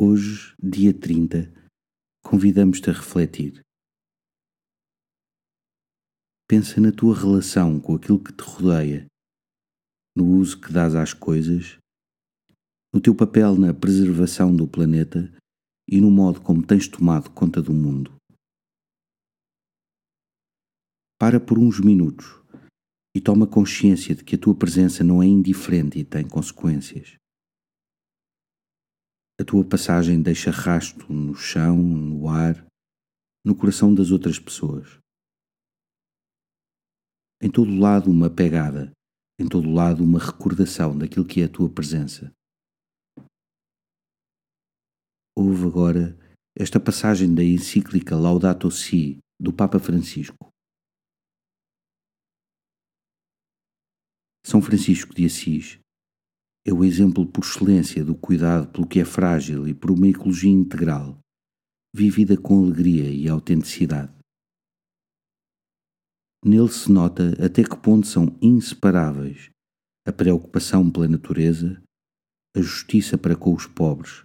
Hoje, dia 30, convidamos-te a refletir. Pensa na tua relação com aquilo que te rodeia, no uso que dás às coisas, no teu papel na preservação do planeta e no modo como tens tomado conta do mundo. Para por uns minutos e toma consciência de que a tua presença não é indiferente e tem consequências. A tua passagem deixa rasto no chão, no ar, no coração das outras pessoas. Em todo lado uma pegada, em todo lado uma recordação daquilo que é a tua presença. Ouve agora esta passagem da encíclica Laudato Si do Papa Francisco. São Francisco de Assis é o exemplo por excelência do cuidado pelo que é frágil e por uma ecologia integral, vivida com alegria e autenticidade. Nele se nota até que ponto são inseparáveis a preocupação pela natureza, a justiça para com os pobres,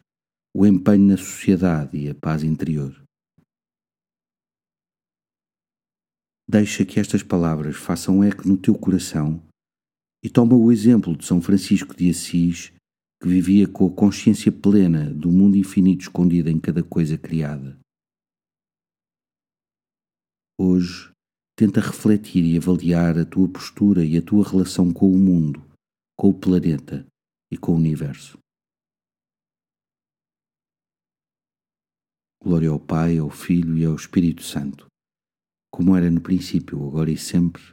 o empenho na sociedade e a paz interior. Deixa que estas palavras façam eco no teu coração e toma o exemplo de São Francisco de Assis, que vivia com a consciência plena do mundo infinito escondido em cada coisa criada. Hoje, tenta refletir e avaliar a tua postura e a tua relação com o mundo, com o planeta e com o universo. Glória ao Pai, ao Filho e ao Espírito Santo, como era no princípio, agora e sempre.